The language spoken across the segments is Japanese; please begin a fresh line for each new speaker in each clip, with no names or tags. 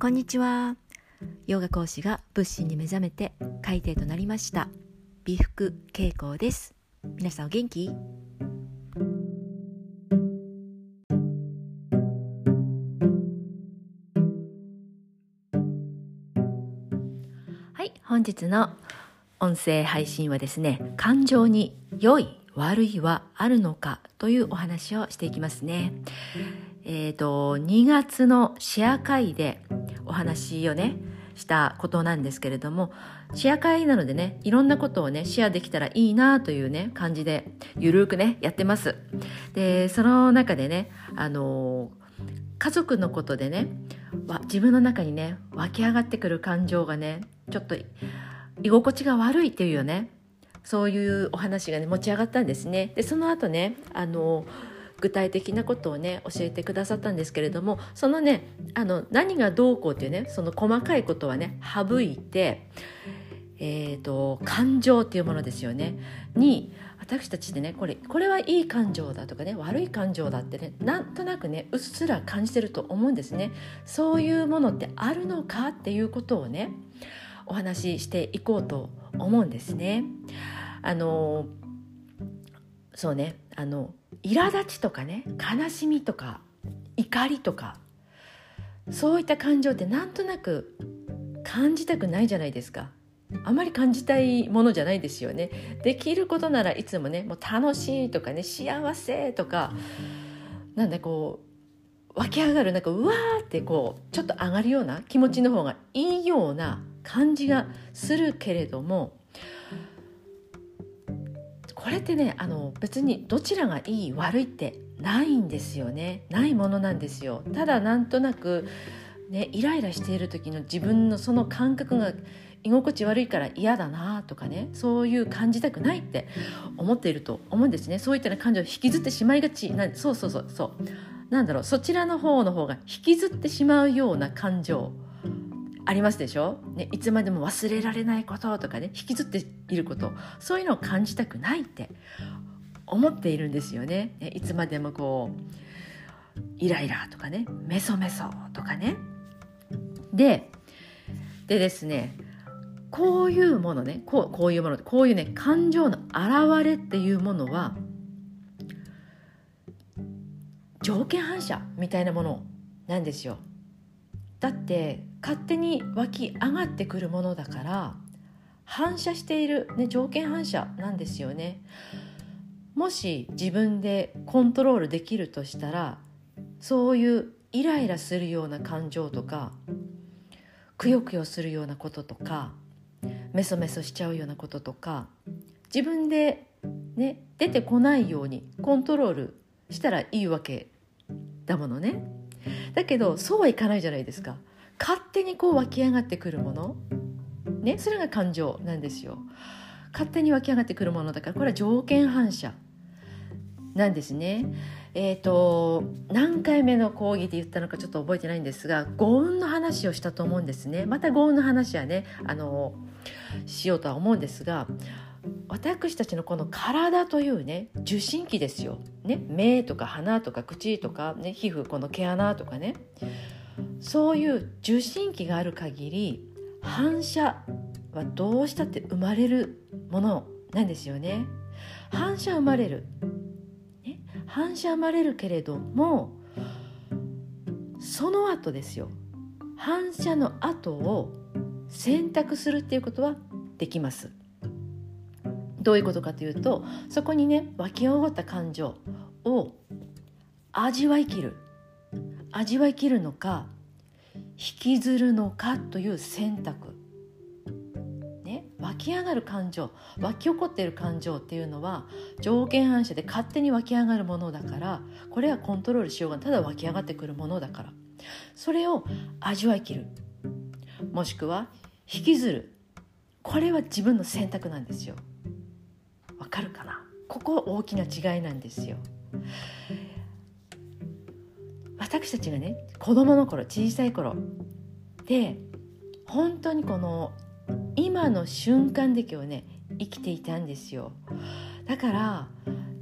こんにちは。ヨガ講師が仏心に目覚めて海底となりました。美福恵子です。皆さんお元気？はい本日の音声配信はですね感情に良い悪いはあるのかというお話をしていきますね。えっ、ー、と2月のシェア会でお話をねしたことなんですけれどもシェア会なのでねいろんなことをねシェアできたらいいなというね感じでゆるくねやってます。でその中でねあの家族のことでね自分の中にね湧き上がってくる感情がねちょっと居心地が悪いっていうよねそういうお話がね持ち上がったんですね。でその後ねあの具体的なことをね教えてくださったんですけれどもそのねあの何がどうこうっていうねその細かいことはね省いて、えーと、感情っていうものですよねに私たちでねこれこれはいい感情だとかね悪い感情だってねなんとなくねうっすら感じてると思うんですねそういうものってあるのかっていうことをねお話ししていこうと思うんですね。あのそうねあの苛立ちとかね悲しみとか怒りとかそういった感情ってなんとなく感じたくないじゃないですか。あまり感じたいものじゃないですよね。できることならいつもねもう楽しいとかね幸せとかなんだこう湧き上がるなんかうわーってこうちょっと上がるような気持ちの方がいいような感じがするけれどもこれってねあの別にどちらがいい悪いってないんですよね。ないものなんですよ。ただなんとなくねイライラしている時の自分のその感覚が居心地悪いから嫌だなとかねそういう感じたくないって思っていると思うんですね。そういった、感情を引きずってしまいがちなそうそうそうそう。なんだろうそちらの方の方が引きずってしまうような感情ありますでしょ、ね、いつまでも忘れられないこととかね引きずっていることそういうのを感じたくないって思っているんですよね。ねいつまでもこうイライラとかねメソメソとかね。ででですねこういうものねこうこういうものこういうね感情の表れっていうものは条件反射みたいなものなんですよ。だって勝手に湧き上がってくるものだから反射している、ね、条件反射なんですよね。もし自分でコントロールできるとしたらそういうイライラするような感情とかくよくよするようなこととかメソメソしちゃうようなこととか自分で、ね、出てこないようにコントロールしたらいいわけだものね。だけどそうはいかないじゃないですか。勝手にこう湧き上がってくるもの、ね、それが感情なんですよ。勝手に湧き上がってくるものだからこれは条件反射。なんですね。えーと、何回目の講義で言ったのかちょっと覚えてないんですが五運の話をしたと思うんですね。また五運の話はねあのしようとは思うんですが私たちのこの体というね受信器ですよ、ね、目とか鼻とか口とか、ね、皮膚この毛穴とかね。そういう受信器がある限り反射はどうしたって生まれるものなんですよね。反射生まれる、ね、反射生まれるけれどもその後ですよ反射の後を選択するっていうことはできます。どういうことかというとそこにね湧き上がった感情を味わいきる味わいきるのか引きずるのかという選択、ね、湧き上がる感情湧き起こっている感情っていうのは条件反射で勝手に湧き上がるものだからこれはコントロールしようがただ湧き上がってくるものだから。それを味わいきる。もしくは引きずる。これは自分の選択なんですよ。わかるかな？ここ大きな違いなんですよ。私たちがね子供の頃小さい頃。で本当にこの今の瞬間で今日ね生きていたんですよ。だから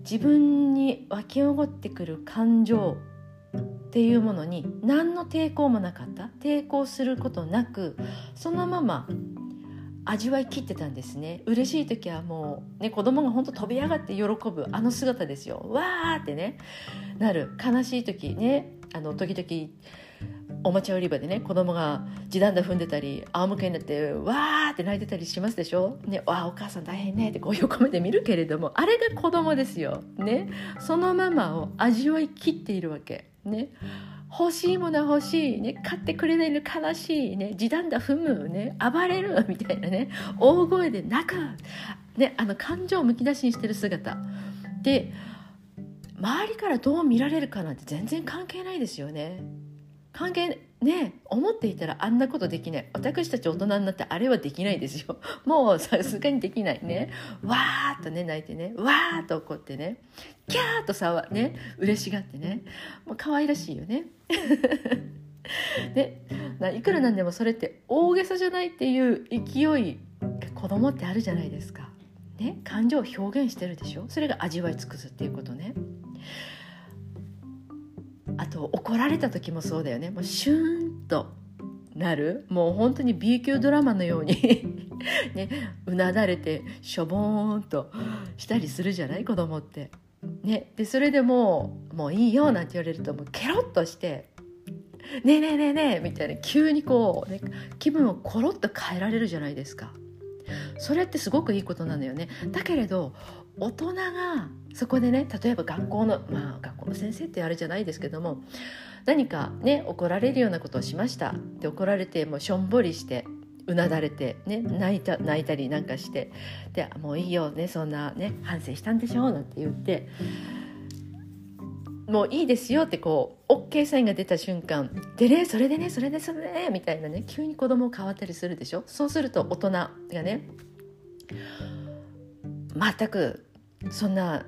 自分に湧き起こってくる感情っていうものに何の抵抗もなかった。抵抗することなくそのまま味わいきってたんですね。嬉しい時はもう、ね、子供が本当飛び上がって喜ぶあの姿ですよ。わーってねなる。悲しい時ねあの時々おもちゃ売り場でね子供が地団駄踏んでたり仰向けになってわーって泣いてたりしますでしょ、ね、わあお母さん大変ねってこう横目で見るけれどもあれが子供ですよ、ね、そのままを味わいきっているわけ。ね。欲しいものは欲しい、ね、買ってくれないの悲しい、ね、地団駄踏む、ね、暴れる。みたいなね。大声で泣く、ね、あの感情をむき出しにしてる姿。で周りからどう見られるかなんて全然関係ないですよね。関係ね思っていたらあんなことできない。私たち大人になってあれはできないですよ。もうさすがにできないね。わーっとね泣いてね。わーっと怒ってね。キャーッとさわね嬉しがってね。もう可愛らしいよね。でいくらなんでもそれって大げさじゃないっていう勢い子供ってあるじゃないですか。ね、感情を表現してるでしょ。それが味わい尽くすっていうことね。あと怒られた時もそうだよねもうシューンとなるもう本当に B 級ドラマのように ねうなだれてしょぼーんとしたりするじゃない？子供って。ね、でそれでもう「もういいよ」なんて言われるともうケロッとして「ねえねえねえねえ」みたいな急にこう、ね、気分をコロッと変えられるじゃないですか。それってすごくいいことなんだよね。だけれど大人がそこでね例えば学校のまあ学校の先生ってあれじゃないですけども何かね怒られるようなことをしました。で怒られてもうしょんぼりしてうなだれて、ね、泣いた泣いたりなんかしてでもういいよ、ね、そんな、ね、反省したんでしょなんて言ってもういいですよってこう OK サインが出た瞬間でねそれでねそれでそれでみたいなね急に子供変わったりするでしょ？そうすると大人がね全くそんな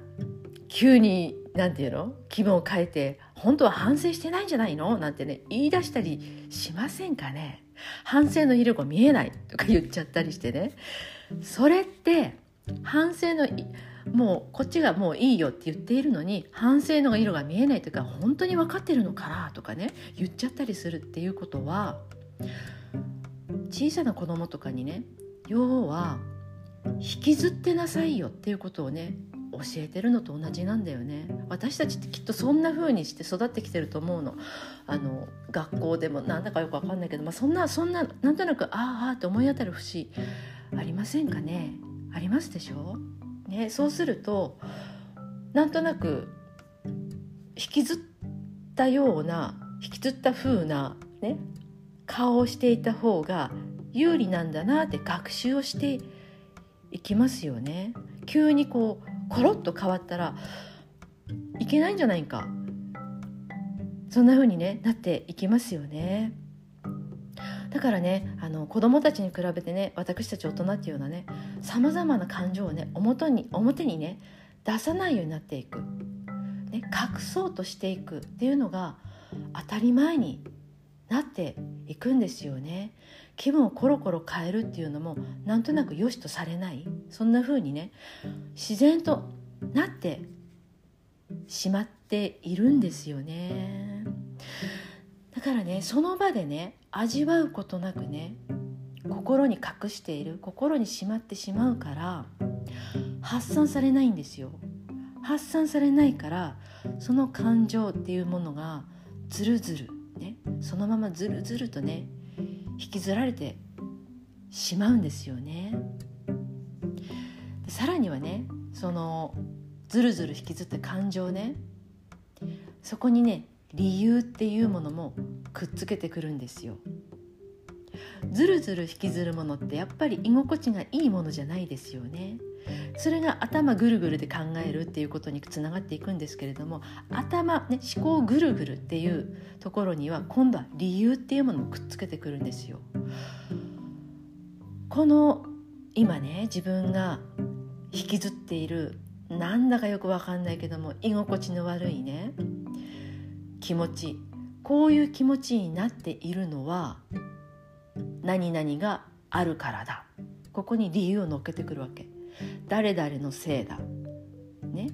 急に何て言うの？気分を変えて本当は反省してないんじゃないの？なんてね言い出したりしませんかね？反省の色が見えないとか言っちゃったりしてね。それって反省のもうこっちがもういいよって言っているのに反省の色が見えないというか本当に分かってるのかなとかね言っちゃったりするっていうことは小さな子供とかにね要は引きずってなさいよっていうことをね教えてるのと同じなんだよね。私たちってきっとそんな風にして育ってきてると思うの。あの学校でもなんだかよくわかんないけど、まあ、そんなそんななんとなくああって思い当たる節ありませんかね？ありますでしょ、ね、そうするとなんとなく引きずったような引きずった風なね顔をしていた方が有利なんだなって学習をしていきますよね。急にこうコロッと変わったらいけないんじゃないか。そんな風にねなっていきますよね。だからねあの子供たちに比べてね私たち大人っていうのはねさまざまな感情をね表に表にね出さないようになっていく、ね、隠そうとしていくっていうのが当たり前になっていくんですよね。気分をコロコロ変えるっていうのもなんとなく良しとされない？そんな風にね自然となってしまっているんですよね。だからねその場でね味わうことなくね心に隠している心にしまってしまうから発散されないんですよ。発散されないからその感情っていうものがずるずるねそのままずるずるとね引きずられてしまうんですよね。さらにはねそのずるずる引きずった感情ねそこにね理由っていうものもくっつけてくるんですよ。ずるずる引きずるものってやっぱり居心地がいいものじゃないですよね。それが頭ぐるぐるで考えるっていうことにつながっていくんですけれども頭、ね、思考ぐるぐるっていうところには今度は理由っていうものをくっつけてくるんですよ。この今ね自分が引きずっているなんだかよくわかんないけども居心地の悪いね気持ちこういう気持ちになっているのは何々があるからだここに理由を乗っけてくるわけ誰々のせいだ、ね、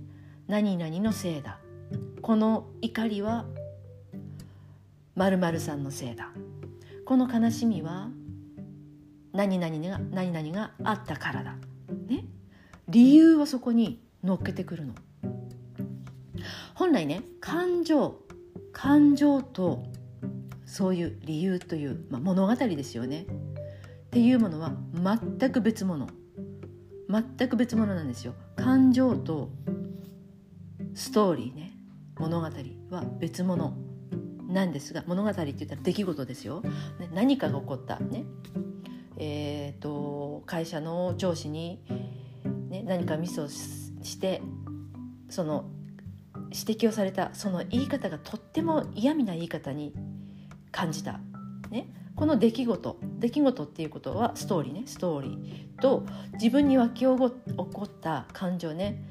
何々のせいだ。この怒りは〇〇さんのせいだ。この悲しみは何々が何々があったからだ、ね、理由をそこに乗っけてくるの。本来ね感情感情とそういう理由という、まあ、物語ですよね。っていうものは全く別物。全く別物なんですよ。感情とストーリーね。物語は別物なんですが物語って言ったら出来事ですよ、ね、何かが起こったね。えーと、会社の上司に、ね、何かミスをしてその指摘をされたその言い方がとっても嫌味な言い方に感じた、ね、この出来事。出来事っていうことはストーリーね。ストーリー。と自分に湧き起こった感情ね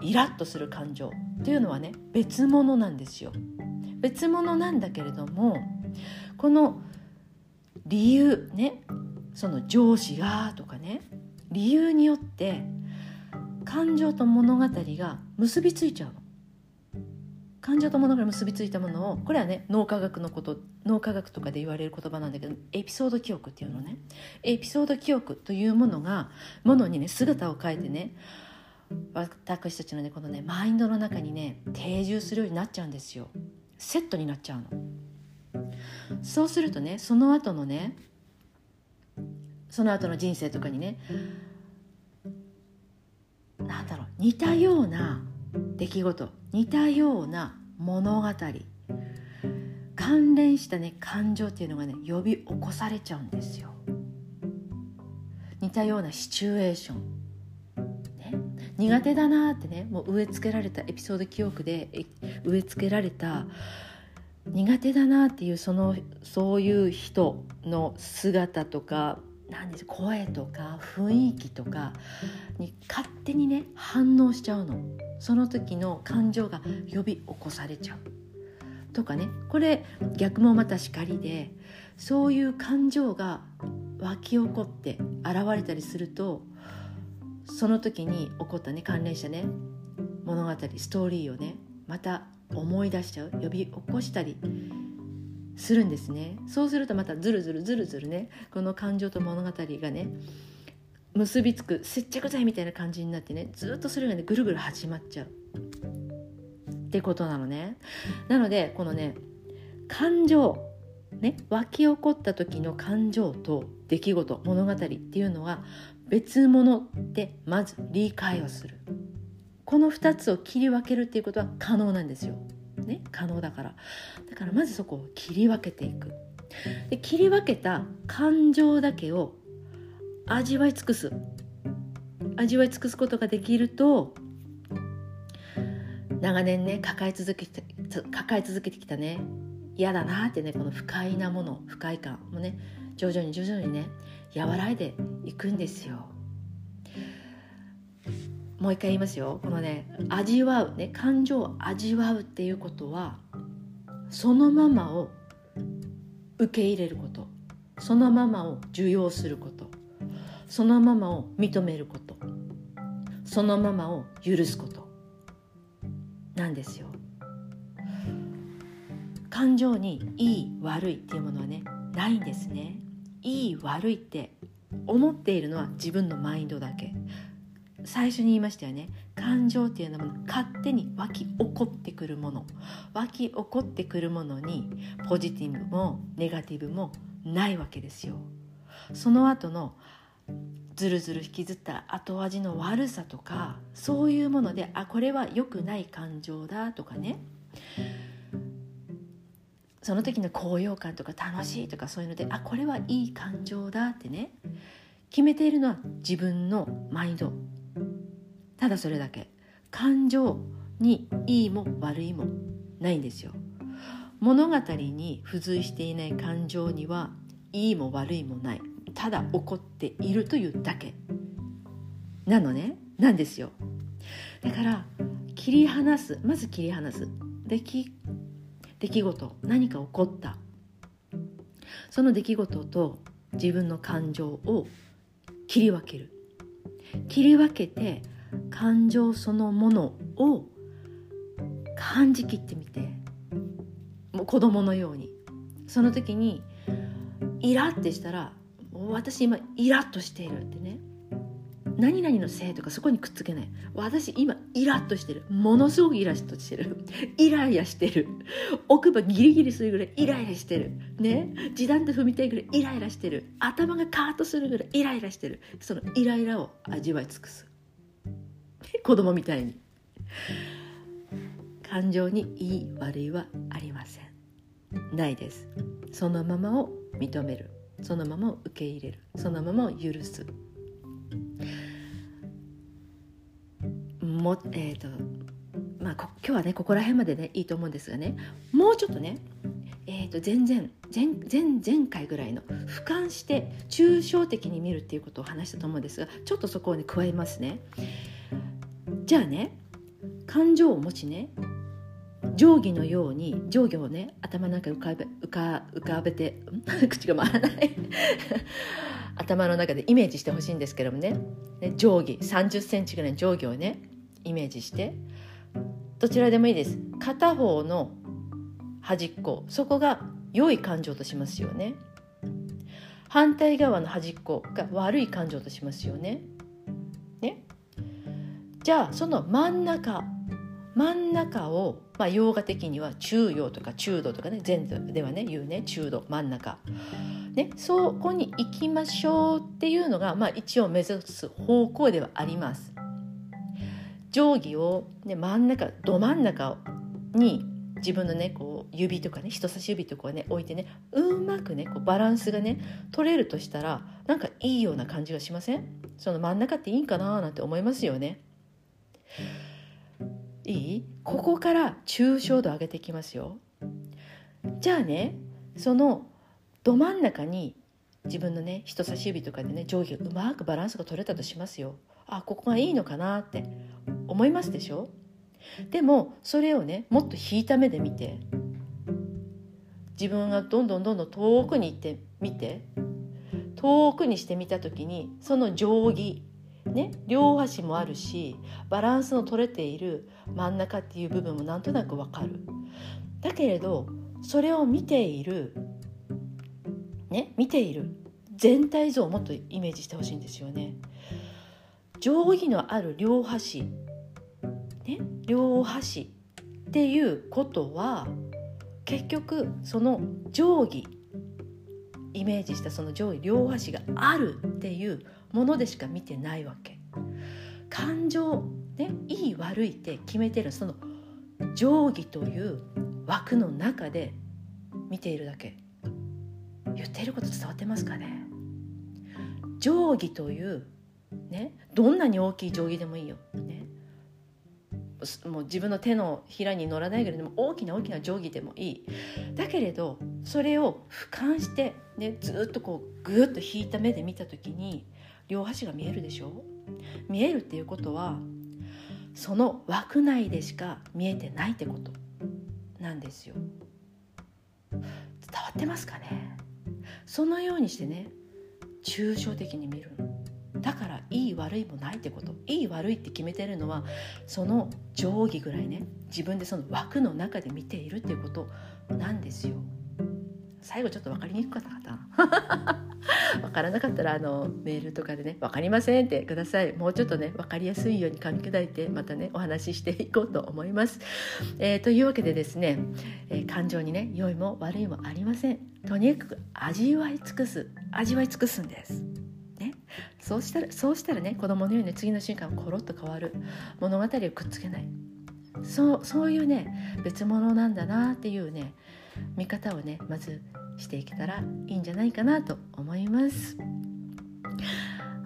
イラッとする感情っていうのはね別物なんですよ別物なんだけれどもこの理由ねその上司がとかね理由によって感情と物語が結びついちゃうの。感情と物が結びついたものをこれはね脳科学のこと脳科学とかで言われる言葉なんだけどエピソード記憶っていうのね。エピソード記憶というものがものにね姿を変えてね私たちのねこのねマインドの中にね定住するようになっちゃうんですよ。セットになっちゃうの。そうするとねその後のねその後の人生とかにねなんだろう似たような出来事似たような物語。関連したね感情っていうのがね呼び起こされちゃうんですよ。似たようなシチュエーション、ね、苦手だなってねもう植え付けられたエピソード記憶で植え付けられた苦手だなっていうそのそういう人の姿とか何です声とか雰囲気とかに勝手にね反応しちゃうの。その時の感情が呼び起こされちゃう。とかね。これ逆もまたしかりでそういう感情が湧き起こって現れたりするとその時に起こったね関連したね物語ストーリーをねまた思い出しちゃう。呼び起こしたりするんですね。そうするとまたずるずるずるずるね。この感情と物語がね結びつく接着剤みたいな感じになってねずっとそれがねぐるぐる始まっちゃう。ってことなのね。なのでこのね感情ね湧き起こった時の感情と出来事物語っていうのは別物ってまず理解をする。この2つを切り分けるっていうことは可能なんですよ。ね可能だから。だからまずそこを切り分けていく。で切り分けた感情だけを味わい尽くす。味わい尽くすことができると長年ね抱え続けて抱え続けてきたね嫌だなってねこの不快なもの不快感もね徐々に徐々にね和らいでいくんですよもう一回言いますよ。このね味わうね感情を味わうっていうことはそのままを受け入れること。そのままを受容すること。そのままを認めること。そのままを許すこと。なんですよ。感情にいい悪いっていうものはねないんですね。いい悪いって思っているのは自分のマインドだけ最初に言いましたよね。感情っていうのは勝手に湧き起こってくるもの。湧き起こってくるものにポジティブもネガティブもないわけですよ。その後のずるずる引きずった後味の悪さとかそういうものであこれは良くない感情だとかね。その時の高揚感とか楽しいとかそういうのであこれはいい感情だってね。決めているのは自分のマインドただそれだけ。感情にいいも悪いもないんですよ。物語に付随していない感情にはいいも悪いもない。ただ起こっているというだけ。なのね。なんですよ。だから切り離す。まず切り離す。出来出来事。何か起こった。その出来事と自分の感情を切り分ける。切り分けて感情そのものを感じきってみてもう子供のように。その時にイラってしたら私今イラッとしているってね。何々のせいとかそこにくっつけない。私今イラッとしてる。ものすごくイラッとしてる。イライラしてる。奥歯ギリギリするぐらいイライラしてる。ね。時短で踏みたいぐらいイライラしてる。頭がカーッとするぐらいイライラしてる。そのイライラを味わい尽くす。子供みたいに。感情にいい悪いはありません。ないです。そのままを認める。そのままを受け入れる。そのままを許す。もえっ、ー、とまあ今日はねここら辺までねいいと思うんですがね。もうちょっとねえー、と全然前前前回ぐらいの俯瞰して抽象的に見るっていうことを話したと思うんですがちょっとそこをね加えますね。じゃあね感情を持ちね定規のように定規をね頭の中浮かべ浮か浮かべて 口が回らない。頭の中でイメージしてほしいんですけどもね。ね定規3 0センチぐらいの定規をねイメージして。どちらでもいいです。片方の端っこそこが良い感情としますよね。反対側の端っこが悪い感情としますよね。じゃあその真ん中真ん中を、まあ、洋画的には中庸とか中度とかね前度ではね言うね中度真ん中、ね、そこに行きましょうっていうのが、まあ、一応目指す方向ではあります。定規を、ね、真ん中ど真ん中に自分のねこう指とかね人差し指とかね置いてねうまくねこうバランスがね取れるとしたらなんかいいような感じがしません？その真ん中っていいんかななんて思いますよね。いい？ここから抽象度上げていきますよ。じゃあねそのど真ん中に自分のね人差し指とかでね上下うまくバランスが取れたとしますよ。あここがいいのかなって思いますでしょ？でもそれをねもっと引いた目で見て自分がどんどんどんどん遠くに行ってみて遠くにしてみた時にその定規ね両端もあるしバランスの取れている真ん中っていう部分もなんとなくわかる。だけれどそれを見ているね見ている全体像をもっとイメージしてほしいんですよね。定規のある両端ね両端っていうことは結局その定規イメージしたその上位両端があるっていうものでしか見てないわけ。感情ねいい悪いって決めてるその定規という枠の中で見ているだけ。言っていること伝わってますかね？定規というねどんなに大きい定規でもいいよ、ね、もう自分の手のひらに乗らないぐらいでも大きな大きな定規でもいい。だけれどそれを俯瞰して、ね、ずっとこうぐっと引いた目で見た時に両端が見えるでしょ？見えるっていうことはその枠内でしか見えてないってことなんですよ。伝わってますかね？そのようにしてね抽象的に見るの。だからいい悪いもないってこと。いい悪いって決めてるのはその定規ぐらいね自分でその枠の中で見ているっていうことなんですよ。最後ちょっと分かりにくかったかな。分からなかったらあのメールとかでね「分かりません」ってください。もうちょっとね分かりやすいように噛み砕いてまたねお話ししていこうと思います。えー、というわけでですね、えー、感情にね良いも悪いもありません。とにかく味わい尽くす味わい尽くすんです。そうしたらそうしたらね子供のように次の瞬間コロッと変わる。物語をくっつけない。そうそういうね別物なんだなっていうね見方をねまずしていけたらいいんじゃないかなと思います。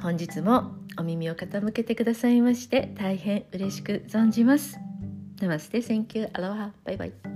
本日もお耳を傾けてくださいまして大変嬉しく存じます。ナマステ Thank you アロハ bye bye